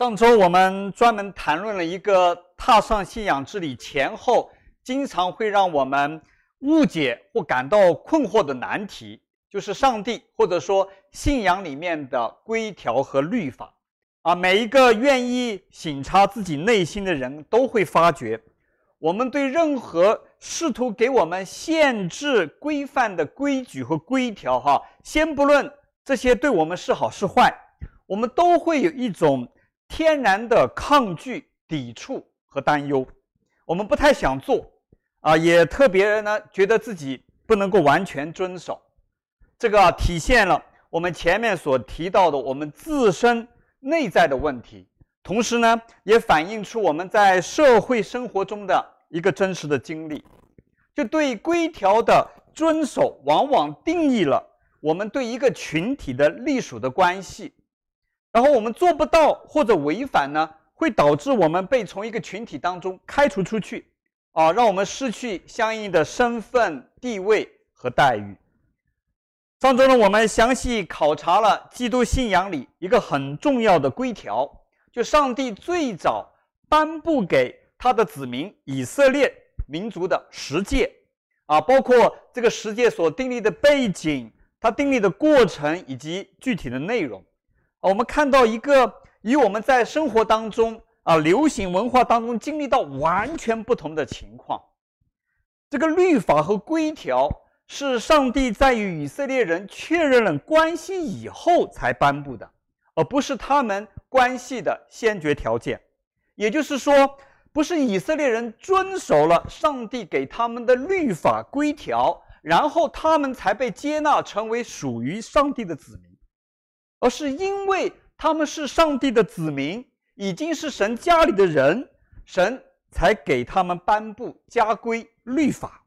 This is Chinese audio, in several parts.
上周我们专门谈论了一个踏上信仰之旅前后经常会让我们误解或感到困惑的难题，就是上帝或者说信仰里面的规条和律法。啊，每一个愿意省察自己内心的人都会发觉，我们对任何试图给我们限制规范的规矩和规条，哈，先不论这些对我们是好是坏，我们都会有一种。天然的抗拒、抵触和担忧，我们不太想做，啊，也特别呢，觉得自己不能够完全遵守。这个，体现了我们前面所提到的我们自身内在的问题，同时呢，也反映出我们在社会生活中的一个真实的经历。就对规条的遵守，往往定义了我们对一个群体的隶属的关系。然后我们做不到或者违反呢，会导致我们被从一个群体当中开除出去，啊，让我们失去相应的身份、地位和待遇。上周呢，我们详细考察了基督信仰里一个很重要的规条，就上帝最早颁布给他的子民以色列民族的十诫，啊，包括这个十诫所订立的背景、它订立的过程以及具体的内容。我们看到一个与我们在生活当中啊，流行文化当中经历到完全不同的情况。这个律法和规条是上帝在与以色列人确认了关系以后才颁布的，而不是他们关系的先决条件。也就是说，不是以色列人遵守了上帝给他们的律法规条，然后他们才被接纳成为属于上帝的子民。而是因为他们是上帝的子民，已经是神家里的人，神才给他们颁布家规律法。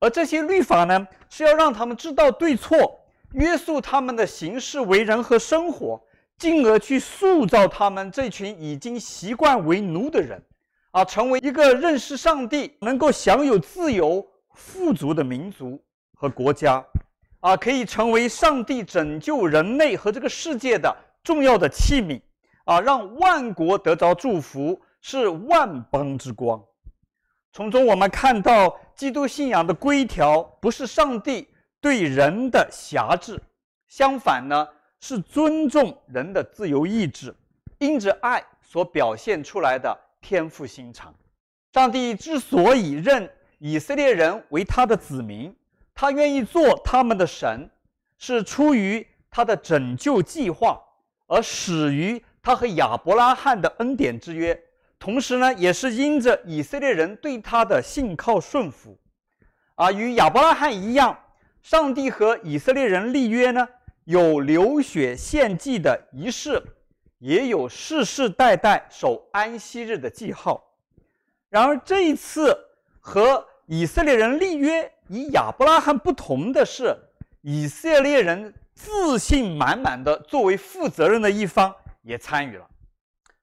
而这些律法呢，是要让他们知道对错，约束他们的行事为人和生活，进而去塑造他们这群已经习惯为奴的人，啊，成为一个认识上帝、能够享有自由、富足的民族和国家。啊，可以成为上帝拯救人类和这个世界的重要的器皿啊，让万国得着祝福，是万邦之光。从中我们看到，基督信仰的规条不是上帝对人的辖制，相反呢，是尊重人的自由意志，因着爱所表现出来的天赋心肠。上帝之所以认以色列人为他的子民。他愿意做他们的神，是出于他的拯救计划，而始于他和亚伯拉罕的恩典之约。同时呢，也是因着以色列人对他的信靠顺服。啊，与亚伯拉罕一样，上帝和以色列人立约呢，有流血献祭的仪式，也有世世代代守安息日的记号。然而这一次和以色列人立约。与亚伯拉罕不同的是，以色列人自信满满的作为负责任的一方也参与了。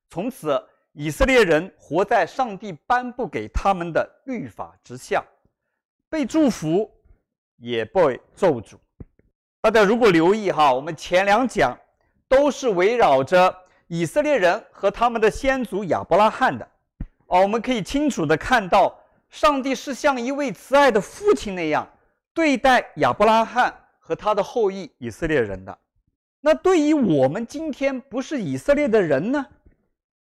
从此，以色列人活在上帝颁布给他们的律法之下，被祝福，也被咒诅。大家如果留意哈，我们前两讲都是围绕着以色列人和他们的先祖亚伯拉罕的。哦，我们可以清楚地看到。上帝是像一位慈爱的父亲那样对待亚伯拉罕和他的后裔以色列人的。那对于我们今天不是以色列的人呢？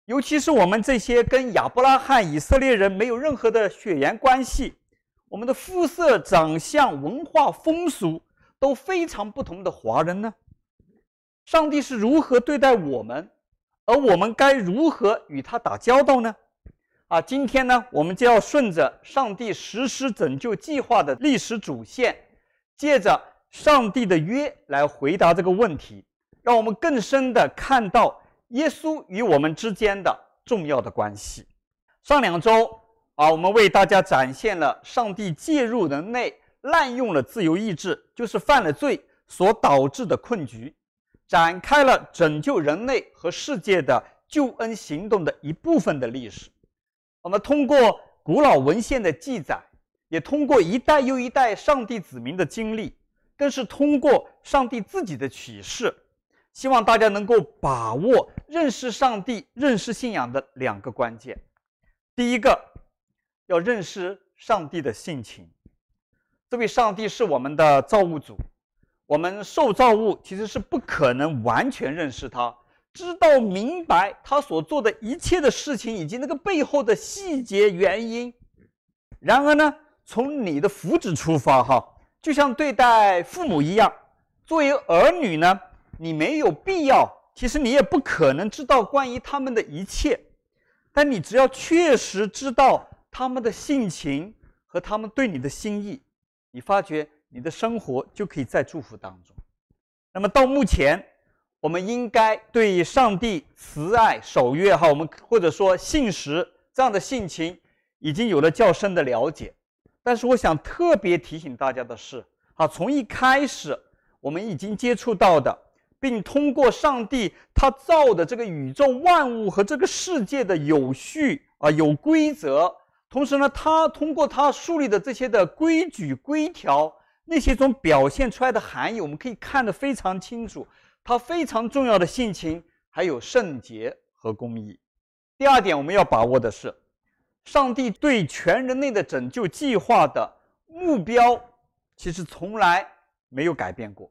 尤其是我们这些跟亚伯拉罕以色列人没有任何的血缘关系，我们的肤色、长相、文化、风俗都非常不同的华人呢？上帝是如何对待我们，而我们该如何与他打交道呢？啊，今天呢，我们就要顺着上帝实施拯救计划的历史主线，借着上帝的约来回答这个问题，让我们更深的看到耶稣与我们之间的重要的关系。上两周啊，我们为大家展现了上帝介入人类滥用了自由意志，就是犯了罪所导致的困局，展开了拯救人类和世界的救恩行动的一部分的历史。我们通过古老文献的记载，也通过一代又一代上帝子民的经历，更是通过上帝自己的启示，希望大家能够把握认识上帝、认识信仰的两个关键。第一个，要认识上帝的性情。这位上帝是我们的造物主，我们受造物其实是不可能完全认识他。知道明白他所做的一切的事情，以及那个背后的细节原因。然而呢，从你的福祉出发，哈，就像对待父母一样，作为儿女呢，你没有必要，其实你也不可能知道关于他们的一切，但你只要确实知道他们的性情和他们对你的心意，你发觉你的生活就可以在祝福当中。那么到目前。我们应该对上帝慈爱守约哈，我们或者说信实这样的性情已经有了较深的了解。但是我想特别提醒大家的是，啊，从一开始我们已经接触到的，并通过上帝他造的这个宇宙万物和这个世界的有序啊，有规则，同时呢，他通过他树立的这些的规矩规条，那些种表现出来的含义，我们可以看得非常清楚。它非常重要的性情，还有圣洁和公义。第二点，我们要把握的是，上帝对全人类的拯救计划的目标，其实从来没有改变过，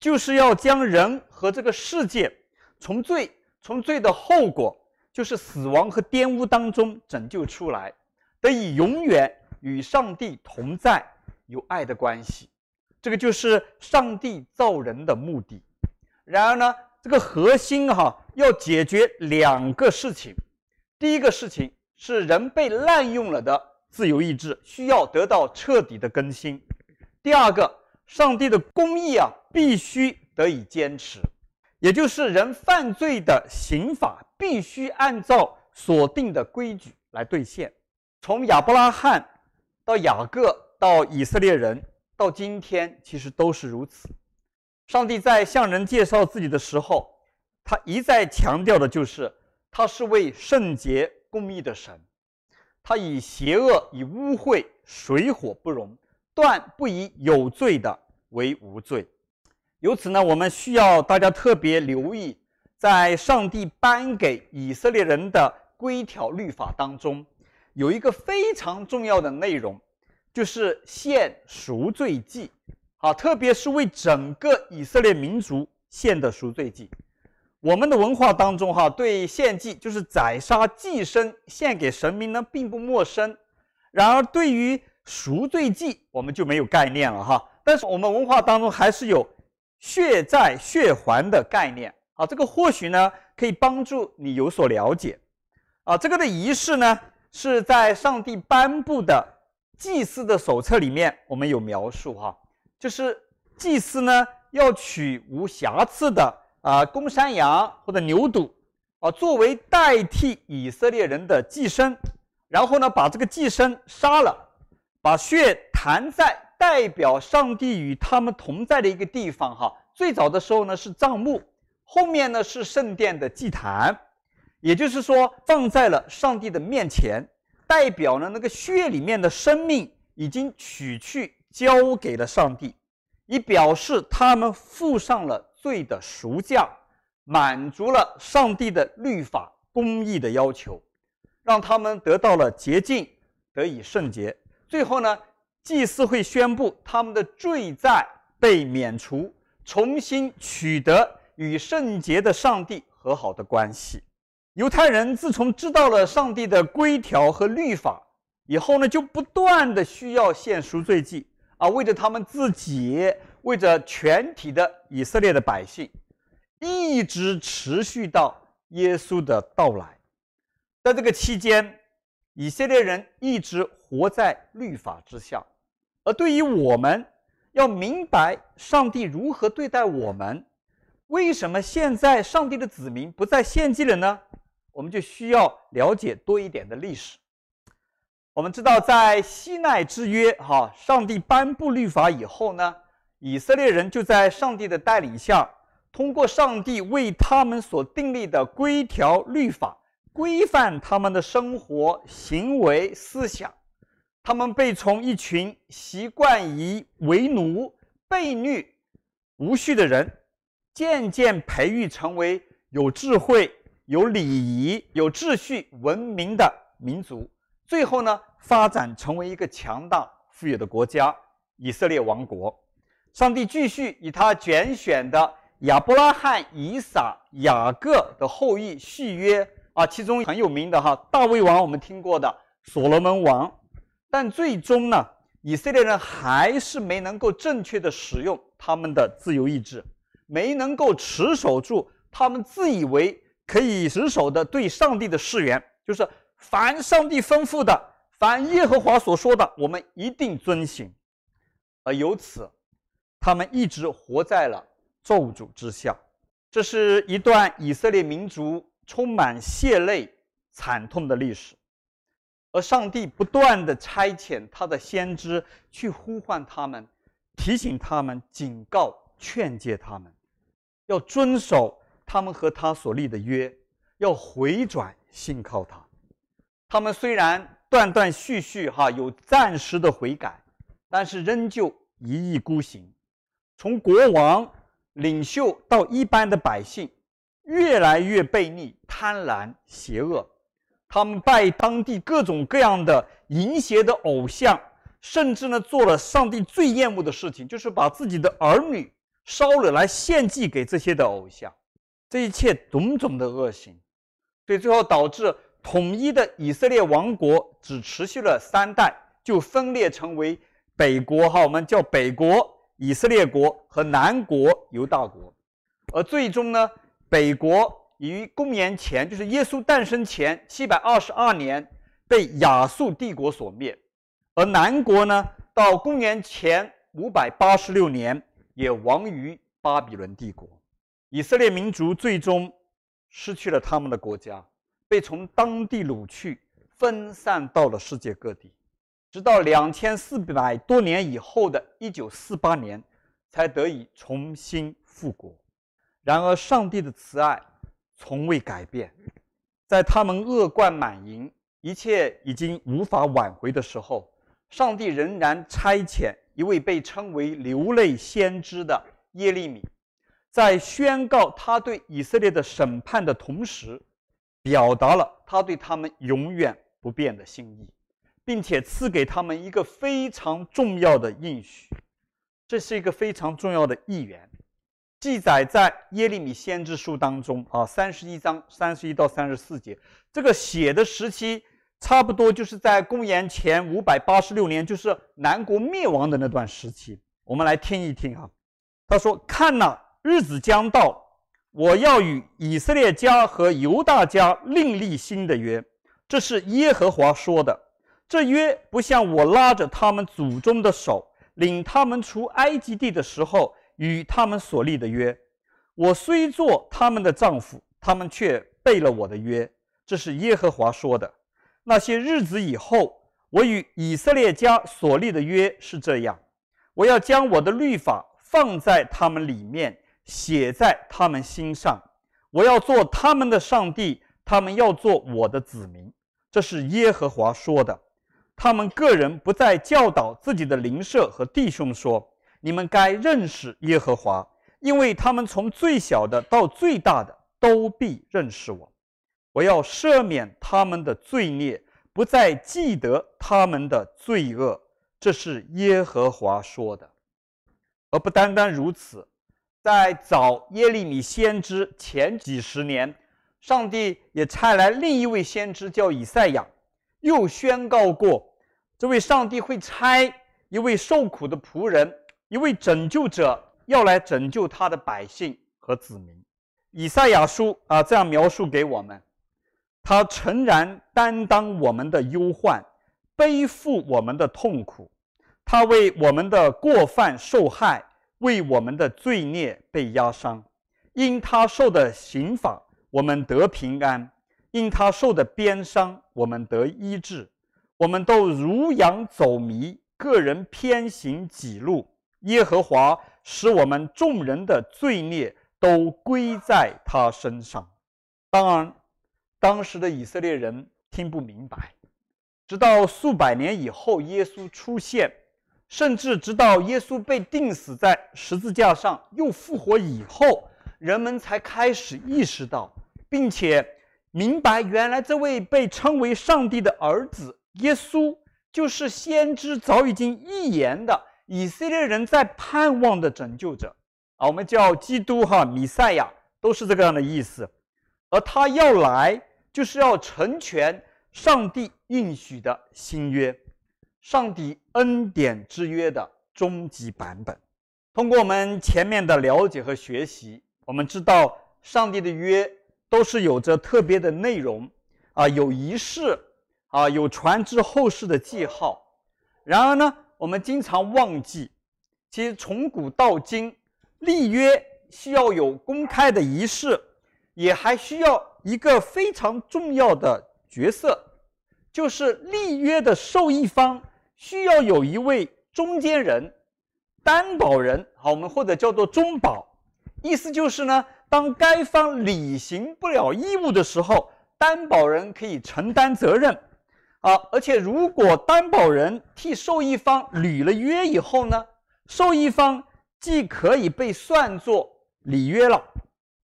就是要将人和这个世界从罪、从罪的后果，就是死亡和玷污当中拯救出来，得以永远与上帝同在，有爱的关系。这个就是上帝造人的目的。然而呢，这个核心哈、要解决两个事情。第一个事情是人被滥用了的自由意志，需要得到彻底的更新。第二个，上帝的公义啊必须得以坚持，也就是人犯罪的刑法必须按照所定的规矩来兑现。从亚伯拉罕到雅各到以色列人到今天，其实都是如此。上帝在向人介绍自己的时候，他一再强调的就是，他是位圣洁公义的神，他以邪恶、以污秽、水火不容，断不以有罪的为无罪。由此呢，我们需要大家特别留意，在上帝颁给以色列人的规条律法当中，有一个非常重要的内容，就是献赎罪祭。啊，特别是为整个以色列民族献的赎罪祭，我们的文化当中哈，对献祭就是宰杀祭牲献给神明呢，并不陌生。然而，对于赎罪祭，我们就没有概念了哈。但是，我们文化当中还是有血债血还的概念啊，这个或许呢可以帮助你有所了解。啊，这个的仪式呢是在上帝颁布的祭祀的手册里面，我们有描述哈。就是祭司呢，要取无瑕疵的啊、公山羊或者牛犊啊，作为代替以色列人的祭牲，然后呢，把这个祭牲杀了，把血弹在代表上帝与他们同在的一个地方哈。最早的时候呢是帐幕，后面呢是圣殿的祭坛，也就是说放在了上帝的面前，代表呢那个血里面的生命已经取去。交给了上帝，以表示他们付上了罪的赎价，满足了上帝的律法公义的要求，让他们得到了洁净，得以圣洁。最后呢，祭司会宣布他们的罪债被免除，重新取得与圣洁的上帝和好的关系。犹太人自从知道了上帝的规条和律法以后呢，就不断的需要献赎罪祭。啊，为着他们自己，为着全体的以色列的百姓，一直持续到耶稣的到来。在这个期间，以色列人一直活在律法之下。而对于我们，要明白上帝如何对待我们，为什么现在上帝的子民不再献祭了呢？我们就需要了解多一点的历史。我们知道，在西奈之约，哈，上帝颁布律法以后呢，以色列人就在上帝的带领下，通过上帝为他们所订立的规条律法，规范他们的生活、行为、思想。他们被从一群习惯以为奴、被虐、无序的人，渐渐培育成为有智慧、有礼仪、有秩序、文明的民族，最后呢，发展成为一个强大富有的国家——以色列王国。上帝继续以他拣选的亚伯拉罕、以撒、雅各的后裔续约。啊，其中很有名的哈，大卫王我们听过的，所罗门王，但最终呢，以色列人还是没能够正确的使用他们的自由意志，没能够持守住他们自以为可以持守的对上帝的誓言，就是凡上帝吩咐的，凡耶和华所说的，我们一定遵行，而由此。他们一直活在了咒诅之下，这是一段以色列民族充满血泪、惨痛的历史。而上帝不断地差遣他的先知去呼唤他们，提醒他们、警告、劝诫他们，要遵守他们和他所立的约，要回转信靠他。他们虽然断断续续哈有暂时的悔改，但是仍旧一意孤行。从国王、领袖到一般的百姓，越来越悖逆、贪婪、邪恶。他们拜当地各种各样的淫邪的偶像，甚至呢做了上帝最厌恶的事情，就是把自己的儿女烧了来献祭给这些的偶像。这一切种种的恶行，所以最后导致统一的以色列王国只持续了三代，就分裂成为北国哈，我们叫北国。以色列国和南国犹大国，而最终呢，北国于公元前，就是耶稣诞生前七百二十二年被亚述帝国所灭，而南国呢，到公元前五百八十六年也亡于巴比伦帝国。以色列民族最终失去了他们的国家，被从当地掳去，分散到了世界各地。直到两千四百多年以后的一九四八年，才得以重新复国。然而，上帝的慈爱从未改变。在他们恶贯满盈、一切已经无法挽回的时候，上帝仍然差遣一位被称为流泪先知的耶利米，在宣告他对以色列的审判的同时，表达了他对他们永远不变的心意。并且赐给他们一个非常重要的应许，这是一个非常重要的预言，记载在耶利米先知书当中啊，三十一章三十一到三十四节。这个写的时期差不多就是在公元前五百八十六年，就是南国灭亡的那段时期。我们来听一听啊，他说：“看哪，日子将到，我要与以色列家和犹大家另立新的约，这是耶和华说的。”这约不像我拉着他们祖宗的手，领他们出埃及地的时候与他们所立的约。我虽做他们的丈夫，他们却背了我的约。这是耶和华说的。那些日子以后，我与以色列家所立的约是这样：我要将我的律法放在他们里面，写在他们心上。我要做他们的上帝，他们要做我的子民。这是耶和华说的。他们个人不再教导自己的邻舍和弟兄说：“你们该认识耶和华，因为他们从最小的到最大的都必认识我。我要赦免他们的罪孽，不再记得他们的罪恶。”这是耶和华说的。而不单单如此，在早耶利米先知前几十年，上帝也差来另一位先知，叫以赛亚。又宣告过，这位上帝会差一位受苦的仆人，一位拯救者，要来拯救他的百姓和子民。以赛亚书啊，这样描述给我们：他诚然担当我们的忧患，背负我们的痛苦，他为我们的过犯受害，为我们的罪孽被压伤。因他受的刑罚，我们得平安。因他受的鞭伤，我们得医治；我们都如羊走迷，个人偏行己路。耶和华使我们众人的罪孽都归在他身上。当然，当时的以色列人听不明白，直到数百年以后，耶稣出现，甚至直到耶稣被钉死在十字架上又复活以后，人们才开始意识到，并且明白，原来这位被称为上帝的儿子耶稣，就是先知早已经预言的以色列人在盼望的拯救者啊，我们叫基督哈米赛亚，都是这个样的意思。而他要来，就是要成全上帝应许的新约，上帝恩典之约的终极版本。通过我们前面的了解和学习，我们知道上帝的约都是有着特别的内容啊，有仪式啊，有传之后世的记号。然而呢，我们经常忘记，其实从古到今，立约需要有公开的仪式。也还需要一个非常重要的角色，就是立约的受益方需要有一位中间人、担保人，好，我们或者叫做中保。意思就是呢，当该方履行不了义务的时候，担保人可以承担责任。啊，而且如果担保人替受益方履了约以后呢，受益方既可以被算作履约了。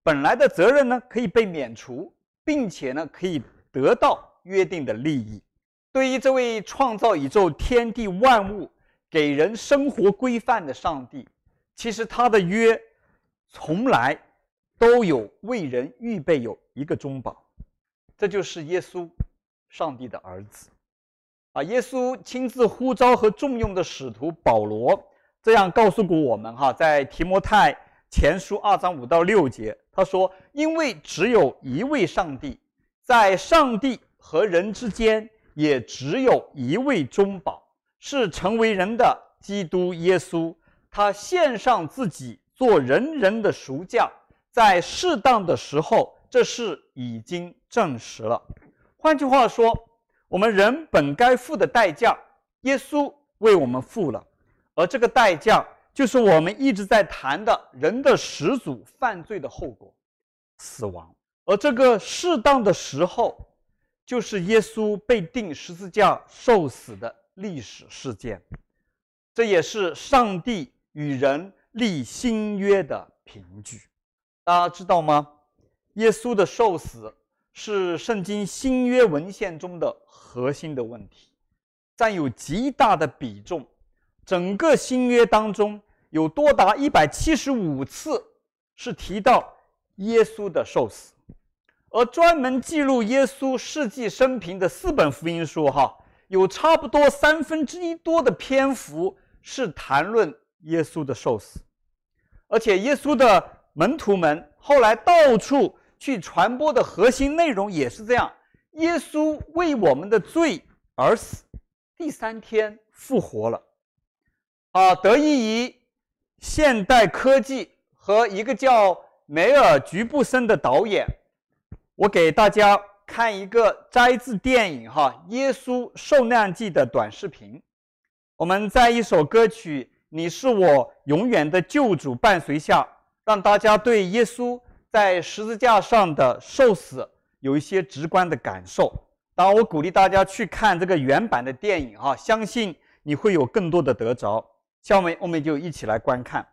本来的责任呢，可以被免除，并且呢，可以得到约定的利益。对于这位创造宇宙天地万物、给人生活规范的上帝，其实他的约从来都有为人预备有一个中保，这就是耶稣，上帝的儿子。啊，耶稣亲自呼召和重用的使徒保罗这样告诉过我们：哈，在提摩太前书二章五到六节。他说：“因为只有一位上帝，在上帝和人之间也只有一位中保，是成为人的基督耶稣。他献上自己做人人的赎价，在适当的时候，这事已经证实了。换句话说，我们人本该付的代价，耶稣为我们付了，而这个代价。”就是我们一直在谈的人的始祖犯罪的后果，死亡。而这个适当的时候，就是耶稣被钉十字架受死的历史事件。这也是上帝与人立新约的凭据。大家知道吗？耶稣的受死是圣经新约文献中的核心的问题，占有极大的比重。整个新约当中有多达一百七十五次是提到耶稣的受死，而专门记录耶稣事迹生平的四本福音书，哈，有差不多三分之一多的篇幅是谈论耶稣的受死，而且耶稣的门徒们后来到处去传播的核心内容也是这样：耶稣为我们的罪而死，第三天复活了。啊，得益于现代科技和一个叫梅尔吉布森的导演，我给大家看一个摘自电影《哈耶稣受难记》的短视频。我们在一首歌曲《你是我永远的救主》伴随下，让大家对耶稣在十字架上的受死有一些直观的感受。当然，我鼓励大家去看这个原版的电影哈，相信你会有更多的得着。下面我们就一起来观看。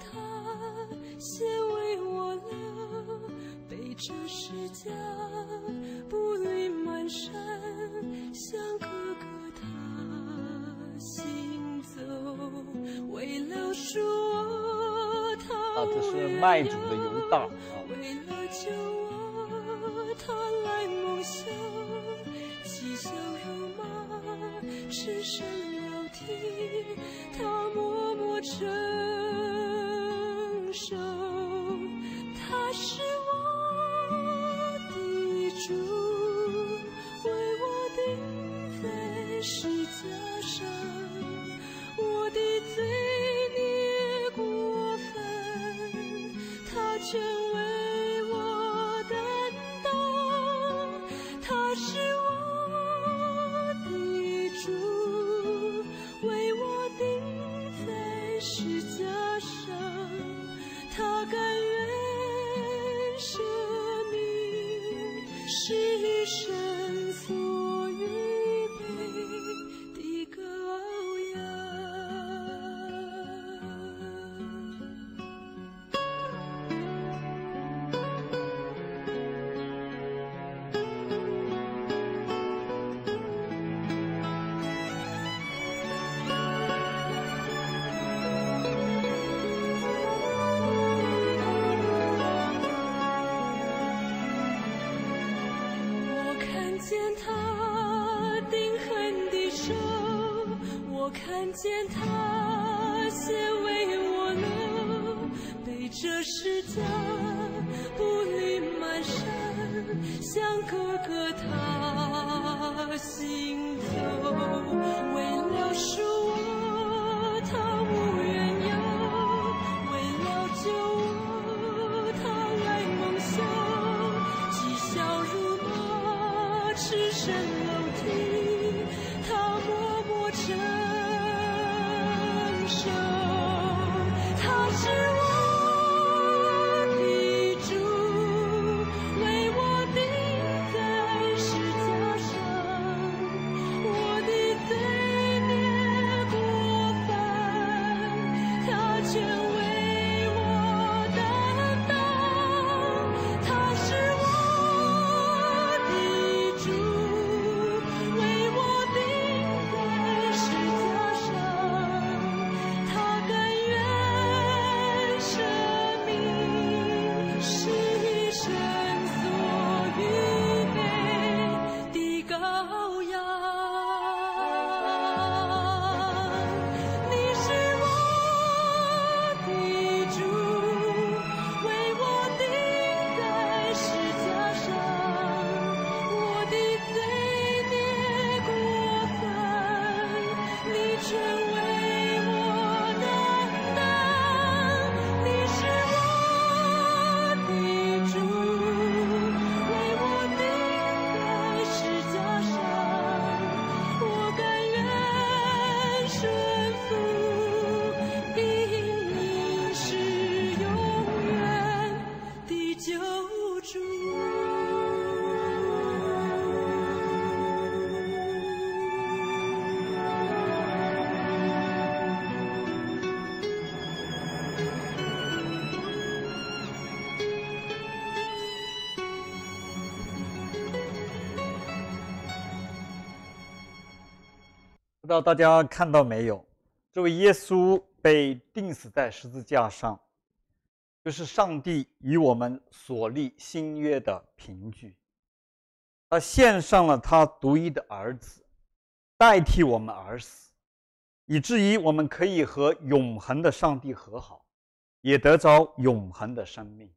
他。先为我了，背着十架，步履蹒跚，向哥哥他行走，为了说我，他为了救我，他来梦乡，嬉笑怒骂，赤身他先为我流，背着世家步履蹒跚，向哥哥他行走，为了是我，他无怨。不知道大家看到没有？这位耶稣被钉死在十字架上，就是上帝与我们所立新约的凭据。他献上了他独一的儿子，代替我们而死，以至于我们可以和永恒的上帝和好，也得着永恒的生命。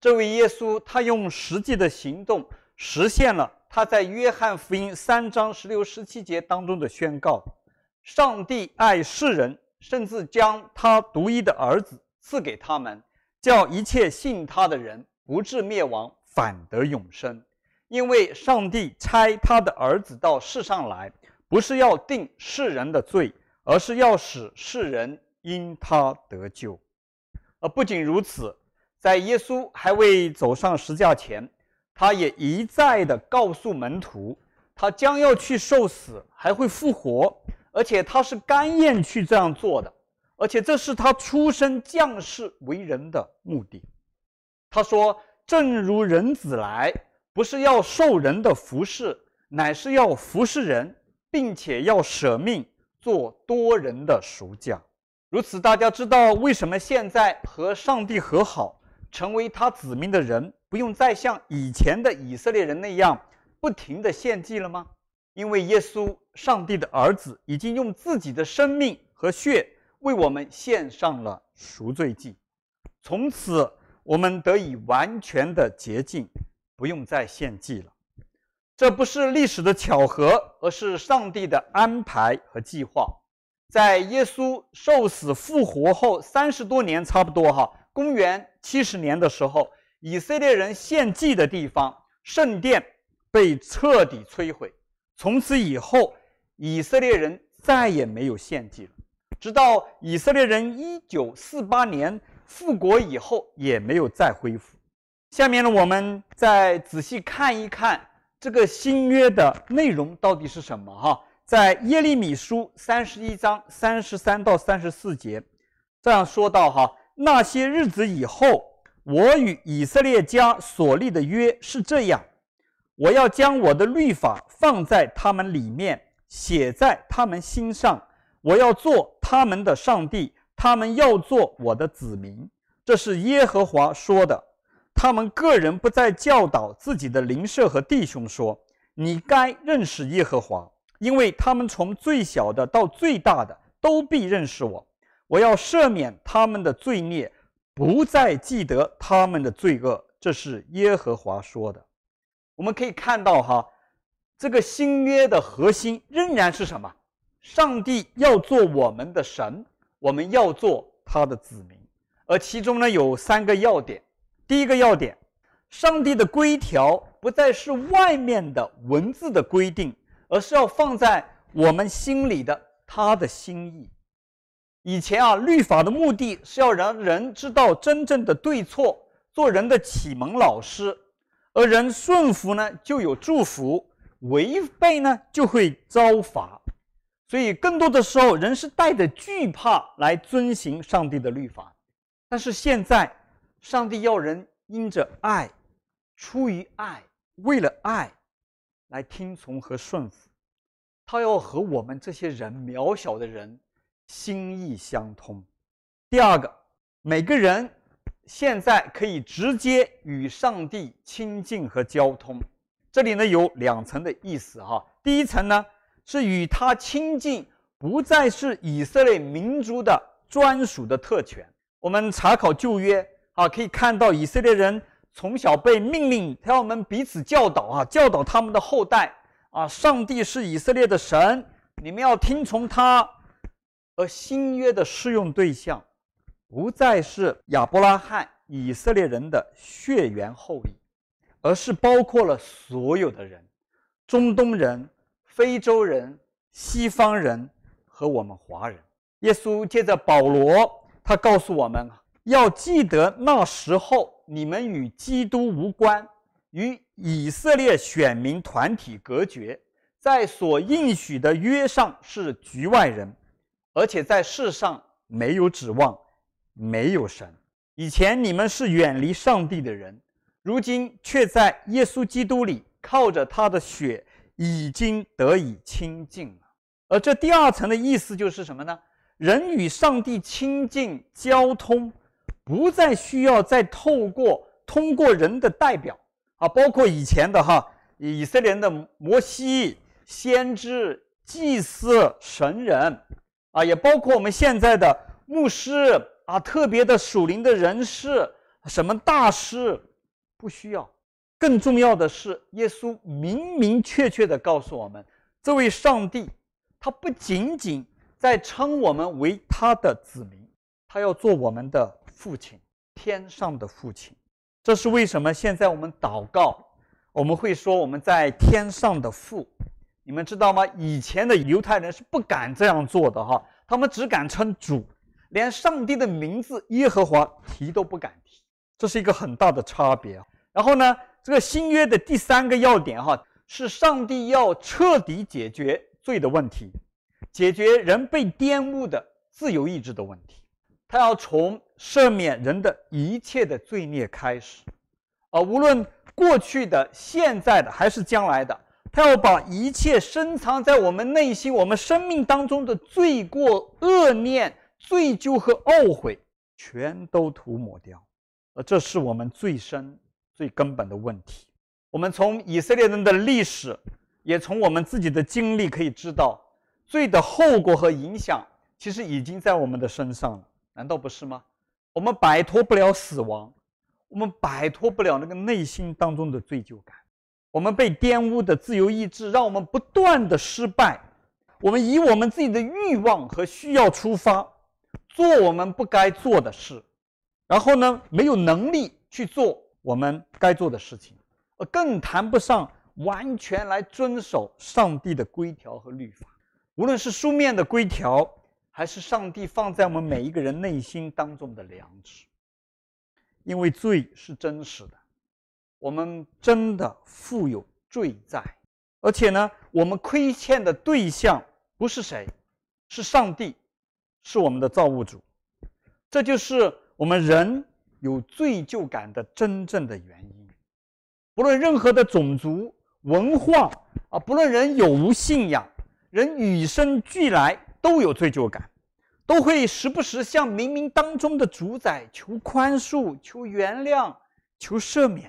这位耶稣，他用实际的行动实现了他在约翰福音三章十六、十七节当中的宣告：上帝爱世人，甚至将他独一的儿子赐给他们，叫一切信他的人不至灭亡，反得永生。因为上帝差他的儿子到世上来，不是要定世人的罪，而是要使世人因他得救。而不仅如此，在耶稣还未走上十架前，他也一再地告诉门徒，他将要去受死，还会复活，而且他是甘愿去这样做的，而且这是他出生降世为人的目的。他说：“正如人子来。”不是要受人的服侍，乃是要服侍人，并且要舍命做多人的赎价。如此，大家知道为什么现在和上帝和好，成为他子民的人，不用再像以前的以色列人那样不停地献祭了吗？因为耶稣，上帝的儿子，已经用自己的生命和血为我们献上了赎罪祭，从此我们得以完全的洁净。不用再献祭了，这不是历史的巧合，而是上帝的安排和计划。在耶稣受死复活后三十多年，差不多哈，公元七十年的时候，以色列人献祭的地方圣殿被彻底摧毁。从此以后，以色列人再也没有献祭了，直到以色列人一九四八年复国以后，也没有再恢复。下面呢，我们再仔细看一看这个新约的内容到底是什么哈？在耶利米书三十一章三十三到三十四节，这样说到哈，那些日子以后，我与以色列家所立的约是这样。我要将我的律法放在他们里面，写在他们心上。我要做他们的上帝，他们要做我的子民。这是耶和华说的。他们个人不再教导自己的邻舍和弟兄说：“你该认识耶和华，因为他们从最小的到最大的都必认识我。我要赦免他们的罪孽，不再记得他们的罪恶。”这是耶和华说的。我们可以看到，哈，这个新约的核心仍然是什么？上帝要做我们的神，我们要做他的子民。而其中呢，有三个要点。第一个要点，上帝的规条不再是外面的文字的规定，而是要放在我们心里的他的心意。以前啊，律法的目的是要让人知道真正的对错，做人的启蒙老师。而人顺服呢，就有祝福；违背呢，就会遭罚。所以，更多的时候，人是带着惧怕来遵行上帝的律法。但是现在，上帝要人因着爱，出于爱，为了爱，来听从和顺服。他要和我们这些人渺小的人心意相通。第二个，每个人。现在可以直接与上帝亲近和交通，这里呢有两层的意思哈。第一层呢是与他亲近，不再是以色列民族的专属的特权。我们查考旧约啊，可以看到以色列人从小被命令，他要我们彼此教导啊，教导他们的后代啊，上帝是以色列的神，你们要听从他。而新约的适用对象。不再是亚伯拉罕以色列人的血缘后裔，而是包括了所有的人，中东人、非洲人、西方人和我们华人。耶稣借着保罗，他告诉我们要记得那时候你们与基督无关，与以色列选民团体隔绝，在所应许的约上是局外人，而且在世上没有指望。没有神，以前你们是远离上帝的人，如今却在耶稣基督里靠着他的血已经得以亲近了。而这第二层的意思就是什么呢？人与上帝亲近交通，不再需要再透过通过人的代表啊，包括以前的哈以色列的摩西、先知、祭司、神人啊，也包括我们现在的牧师。啊，特别的属灵的人士，什么大师，不需要。更重要的是，耶稣明明确确地告诉我们，这位上帝，他不仅仅在称我们为他的子民，他要做我们的父亲，天上的父亲。这是为什么？现在我们祷告，我们会说我们在天上的父。你们知道吗？以前的犹太人是不敢这样做的哈，他们只敢称主。连上帝的名字耶和华提都不敢提，这是一个很大的差别。然后呢，这个新约的第三个要点哈，是上帝要彻底解决罪的问题，解决人被玷污的自由意志的问题。他要从赦免人的一切的罪孽开始，啊，无论过去的、现在的还是将来的，他要把一切深藏在我们内心、我们生命当中的罪过、恶念。罪疚和懊悔全都涂抹掉，而这是我们最深、最根本的问题。我们从以色列人的历史，也从我们自己的经历可以知道，罪的后果和影响其实已经在我们的身上了，难道不是吗？我们摆脱不了死亡，我们摆脱不了那个内心当中的罪疚感，我们被玷污的自由意志让我们不断的失败，我们以我们自己的欲望和需要出发。做我们不该做的事，然后呢，没有能力去做我们该做的事情，而更谈不上完全来遵守上帝的规条和律法。无论是书面的规条，还是上帝放在我们每一个人内心当中的良知。因为罪是真实的，我们真的负有罪债，而且呢，我们亏欠的对象不是谁，是上帝，是我们的造物主。这就是我们人有罪疚感的真正的原因。不论任何的种族、文化啊，不论人有无信仰，人与生俱来都有罪疚感，都会时不时向冥冥当中的主宰求宽恕、求原谅、求赦免。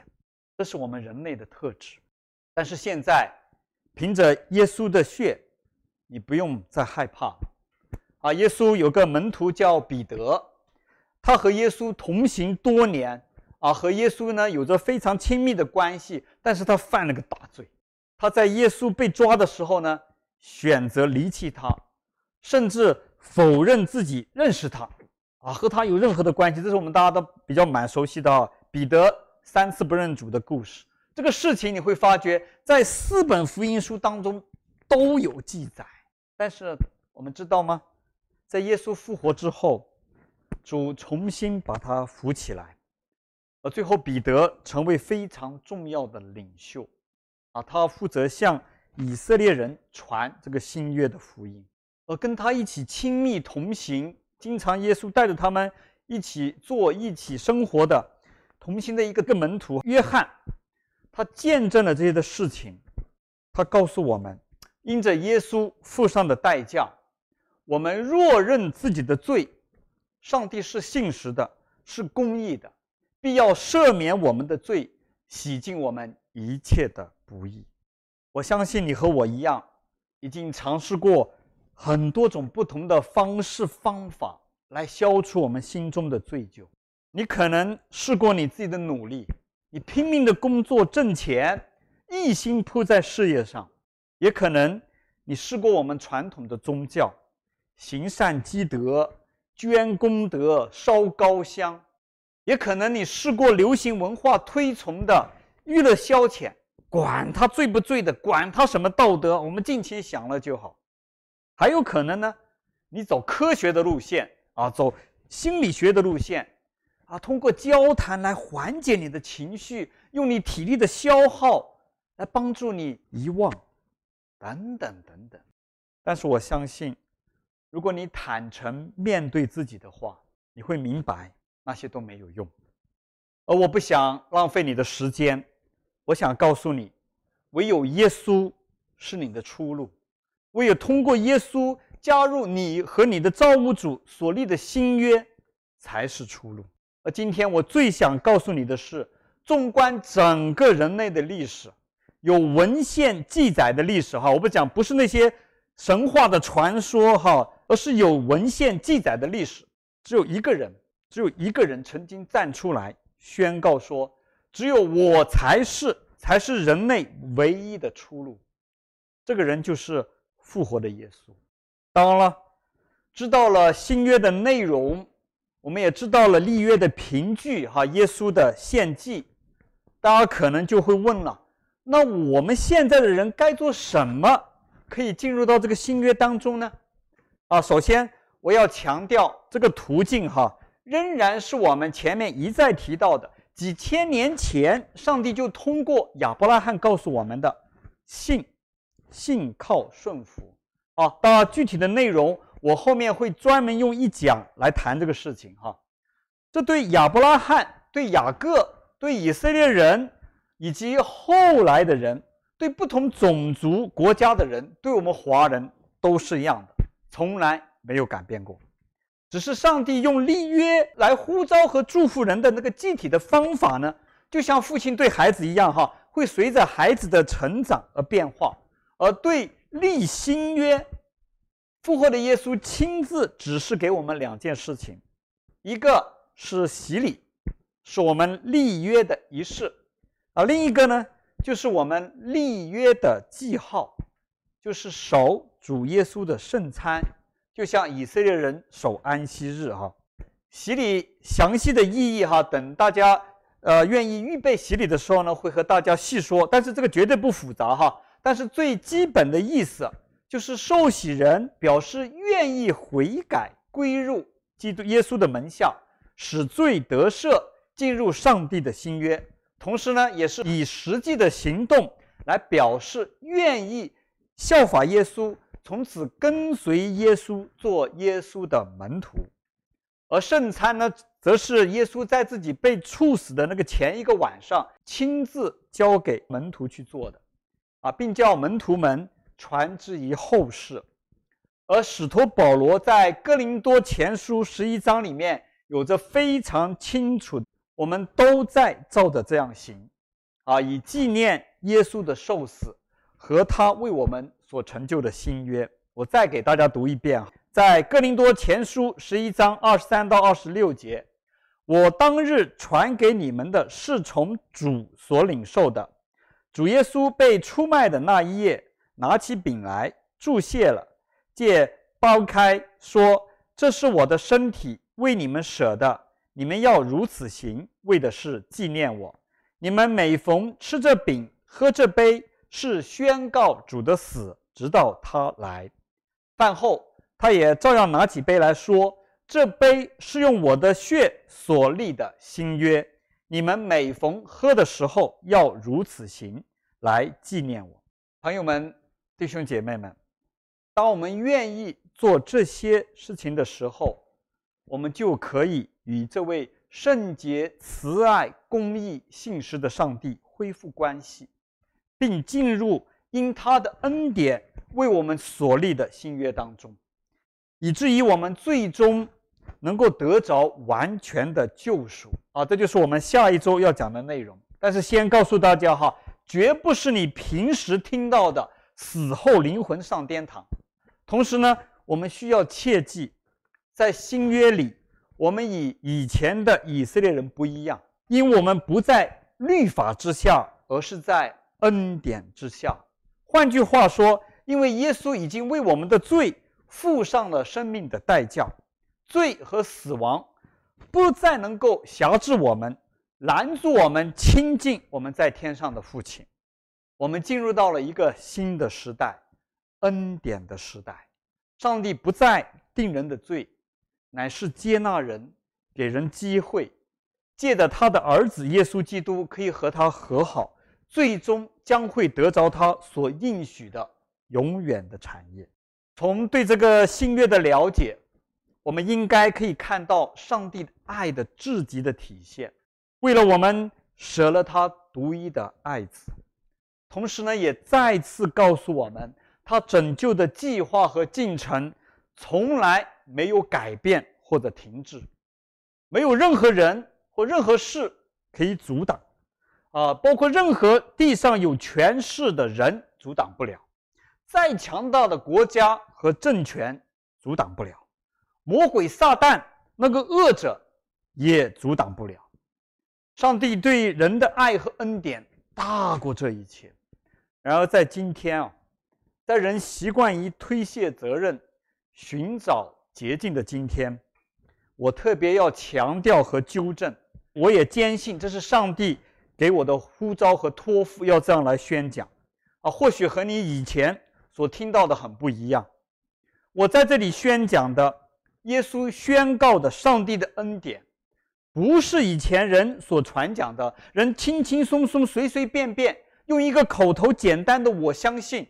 这是我们人类的特质，但是现在，凭着耶稣的血，你不用再害怕。啊，耶稣有个门徒叫彼得，他和耶稣同行多年，啊，和耶稣呢有着非常亲密的关系，但是他犯了个大罪，他在耶稣被抓的时候呢，选择离弃他，甚至否认自己认识他，啊，和他有任何的关系，这是我们大家都比较蛮熟悉的，彼得。三次不认主的故事，这个事情你会发觉在四本福音书当中都有记载。但是我们知道吗？在耶稣复活之后，主重新把他扶起来，而最后彼得成为非常重要的领袖，啊，他负责向以色列人传这个新约的福音，而跟他一起亲密同行，经常耶稣带着他们一起做、一起生活的。同行的一个个门徒约翰，他见证了这些的事情，他告诉我们，因着耶稣付上的代价，我们若认自己的罪，上帝是信实的，是公义的，必要赦免我们的罪，洗净我们一切的不义。我相信你和我一样，已经尝试过很多种不同的方式方法来消除我们心中的罪疚。你可能试过你自己的努力，你拼命的工作挣钱，一心扑在事业上；也可能你试过我们传统的宗教，行善积德、捐功德、烧高香；也可能你试过流行文化推崇的娱乐消遣，管他罪不罪的，管他什么道德，我们尽情享乐就好。还有可能呢，你走科学的路线啊，走心理学的路线。啊，通过交谈来缓解你的情绪，用你体力的消耗来帮助你遗忘，等等等等。但是我相信，如果你坦诚面对自己的话，你会明白那些都没有用。而我不想浪费你的时间，我想告诉你，唯有耶稣是你的出路，唯有通过耶稣加入你和你的造物主所立的新约，才是出路。而今天我最想告诉你的是，纵观整个人类的历史，有文献记载的历史哈，我不讲不是那些神话的传说哈，而是有文献记载的历史。只有一个人，只有一个人曾经站出来宣告说，只有我才是才是人类唯一的出路。这个人就是复活的耶稣。当然了，知道了新约的内容。我们也知道了立约的凭据，哈，耶稣的献祭，大家可能就会问了：那我们现在的人该做什么，可以进入到这个新约当中呢？啊，首先我要强调，这个途径，哈，仍然是我们前面一再提到的，几千年前上帝就通过亚伯拉罕告诉我们的：信、信靠、顺服。啊，当然具体的内容。我后面会专门用一讲来谈这个事情哈，这对亚伯拉罕、对雅各、对以色列人，以及后来的人，对不同种族国家的人，对我们华人都是一样的，从来没有改变过。只是上帝用立约来呼召和祝福人的那个具体的方法呢，就像父亲对孩子一样哈，会随着孩子的成长而变化，而对立新约。复活的耶稣亲自指示给我们两件事情，一个是洗礼，是我们立约的仪式，啊，另一个呢，就是我们立约的记号，就是守主耶稣的圣餐，就像以色列人守安息日哈。洗礼详细的意义哈，等大家呃愿意预备洗礼的时候呢，会和大家细说，但是这个绝对不复杂哈，但是最基本的意思。就是受洗人表示愿意悔改，归入基督耶稣的门下，使罪得赦，进入上帝的新约。同时呢，也是以实际的行动来表示愿意效法耶稣，从此跟随耶稣，做耶稣的门徒。而圣餐呢，则是耶稣在自己被处死的那个前一个晚上，亲自交给门徒去做的，啊，并叫门徒们传之于后世。而使徒保罗在哥林多前书十一章里面有着非常清楚，我们都在照着这样行，啊，以纪念耶稣的受死和他为我们所成就的新约。我再给大家读一遍啊，在哥林多前书十一章二十三到二十六节，我当日传给你们的是从主所领受的，主耶稣被出卖的那一夜，拿起饼来，注谢了。借剥开说：“这是我的身体，为你们舍的。你们要如此行，为的是纪念我。你们每逢吃这饼、喝这杯，是宣告主的死，直到他来。”饭后，他也照样拿起杯来说：“这杯是用我的血所立的新约。你们每逢喝的时候，要如此行，来纪念我。”朋友们、弟兄姐妹们。当我们愿意做这些事情的时候，我们就可以与这位圣洁、慈爱、公义、信实的上帝恢复关系，并进入因他的恩典为我们所立的新约当中，以至于我们最终能够得着完全的救赎啊！这就是我们下一周要讲的内容。但是先告诉大家哈，绝不是你平时听到的死后灵魂上天堂。同时呢，我们需要切记，在新约里，我们与以前的以色列人不一样，因为我们不在律法之下，而是在恩典之下。换句话说，因为耶稣已经为我们的罪付上了生命的代价，罪和死亡不再能够辖制我们，拦住我们亲近我们在天上的父亲。我们进入到了一个新的时代。恩典的时代，上帝不再定人的罪，乃是接纳人，给人机会，借着他的儿子耶稣基督可以和他和好，最终将会得着他所应许的永远的产业。从对这个新约的了解，我们应该可以看到上帝爱的至极的体现，为了我们舍了他独一的爱子，同时呢，也再次告诉我们。他拯救的计划和进程从来没有改变或者停滞，没有任何人或任何事可以阻挡，啊，包括任何地上有权势的人阻挡不了，再强大的国家和政权阻挡不了，魔鬼撒旦那个恶者也阻挡不了。上帝对人的爱和恩典大过这一切。然而在今天啊。在人习惯于推卸责任、寻找捷径的今天，我特别要强调和纠正。我也坚信这是上帝给我的呼召和托付，要这样来宣讲。啊，或许和你以前所听到的很不一样。我在这里宣讲的，耶稣宣告的上帝的恩典，不是以前人所传讲的，人轻轻松松、随随便便用一个口头简单的“我相信”。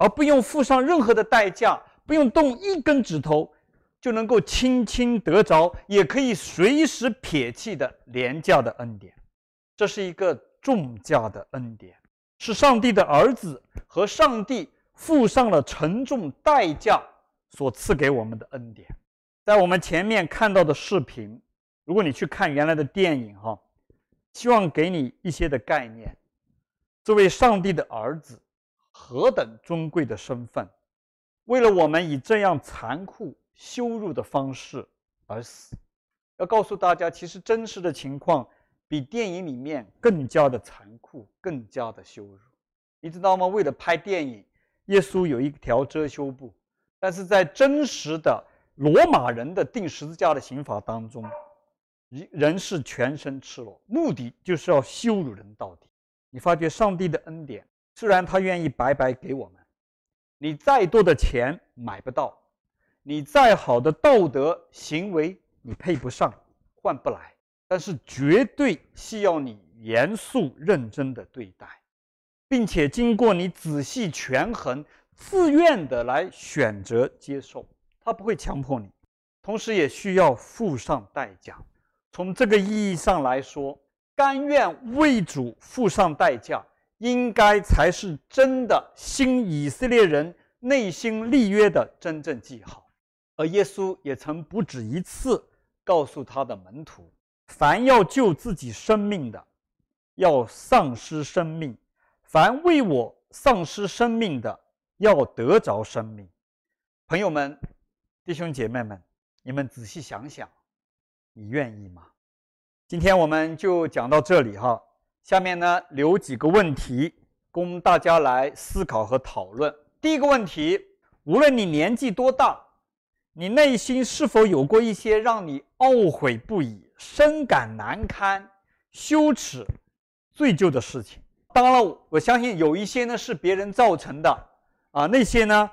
而不用付上任何的代价，不用动一根指头，就能够轻轻得着，也可以随时撇弃的廉价的恩典。这是一个重价的恩典，是上帝的儿子和上帝付上了沉重代价所赐给我们的恩典。在我们前面看到的视频，如果你去看原来的电影哈，希望给你一些的概念。这位上帝的儿子。何等尊贵的身份，为了我们以这样残酷羞辱的方式而死。要告诉大家，其实真实的情况比电影里面更加的残酷，更加的羞辱。你知道吗？为了拍电影，耶稣有一条遮羞布，但是在真实的罗马人的钉十字架的刑法当中，人人是全身赤裸，目的就是要羞辱人到底。你发觉上帝的恩典。虽然他愿意白白给我们，你再多的钱买不到，你再好的道德行为你配不上，换不来，但是绝对需要你严肃认真的对待，并且经过你仔细权衡，自愿的来选择接受，他不会强迫你，同时也需要付上代价。从这个意义上来说，甘愿为主付上代价，应该才是真的新以色列人内心立约的真正记号。而耶稣也曾不止一次告诉他的门徒：凡要救自己生命的，要丧失生命；凡为我丧失生命的，要得着生命。朋友们、弟兄姐妹们，你们仔细想想，你愿意吗？今天我们就讲到这里哈，下面呢留几个问题供大家来思考和讨论。第一个问题，无论你年纪多大，你内心是否有过一些让你懊悔不已、深感难堪、羞耻、罪疚的事情？当然了，我相信有一些呢是别人造成的啊，那些呢，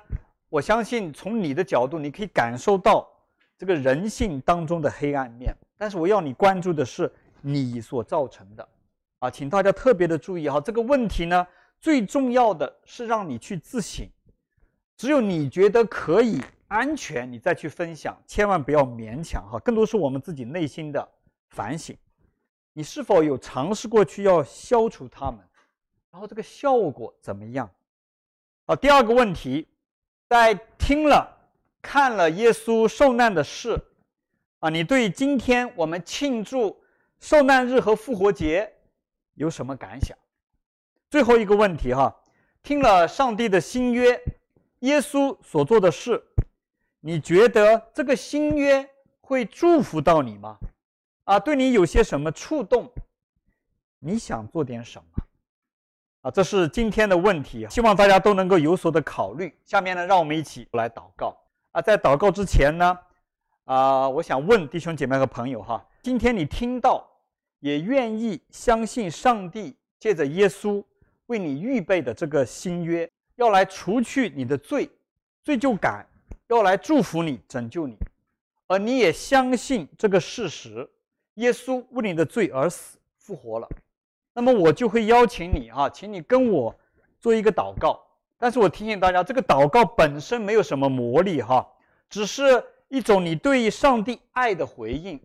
我相信从你的角度，你可以感受到这个人性当中的黑暗面。但是我要你关注的是你所造成的，啊，请大家特别的注意哈，这个问题呢，最重要的是让你去自省，只有你觉得可以安全，你再去分享，千万不要勉强哈，更多是我们自己内心的反省，你是否有尝试过去要消除它们，然后这个效果怎么样？好，第二个问题，在听了看了耶稣受难的事。啊，你对今天我们庆祝受难日和复活节有什么感想？最后一个问题哈，听了上帝的新约，耶稣所做的事，你觉得这个新约会祝福到你吗？啊，对你有些什么触动？你想做点什么？啊，这是今天的问题，希望大家都能够有所的考虑。下面呢，让我们一起来祷告。啊，在祷告之前呢。啊、我想问弟兄姐妹和朋友哈，今天你听到，也愿意相信上帝借着耶稣为你预备的这个新约，要来除去你的罪、罪疚感，要来祝福你、拯救你，而你也相信这个事实，耶稣为你的罪而死、复活了，那么我就会邀请你啊，请你跟我做一个祷告。但是我提醒大家，这个祷告本身没有什么魔力哈，只是。一种你对于上帝爱的回应，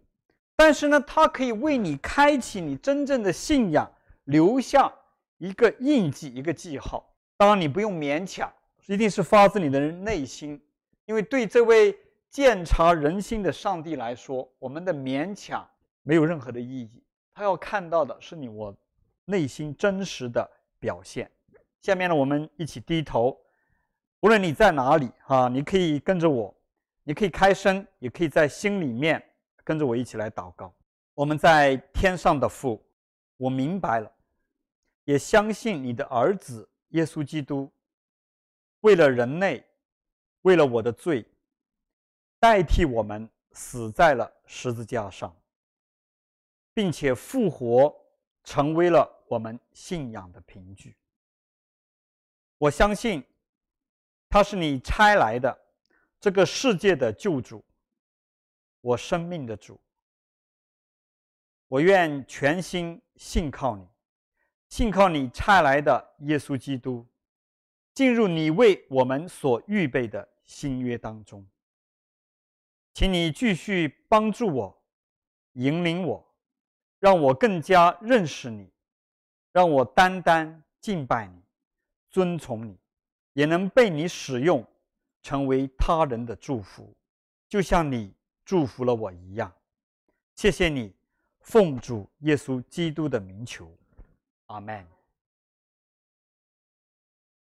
但是呢，它可以为你开启你真正的信仰，留下一个印记、一个记号。当然，你不用勉强，一定是发自你的内心，因为对这位鉴察人心的上帝来说，我们的勉强没有任何的意义。他要看到的是你我内心真实的表现。下面呢，我们一起低头，无论你在哪里哈，你可以跟着我。你可以开声，也可以在心里面跟着我一起来祷告。我们在天上的父，我明白了，也相信你的儿子耶稣基督，为了人类，为了我的罪，代替我们死在了十字架上，并且复活，成为了我们信仰的凭据。我相信他是你差来的。这个世界的救主，我生命的主，我愿全心信靠你，信靠你差来的耶稣基督，进入你为我们所预备的新约当中。请你继续帮助我，引领我，让我更加认识你，让我单单敬拜你，尊崇你，也能被你使用。成为他人的祝福，就像你祝福了我一样。谢谢你，奉主耶稣基督的名求，阿门。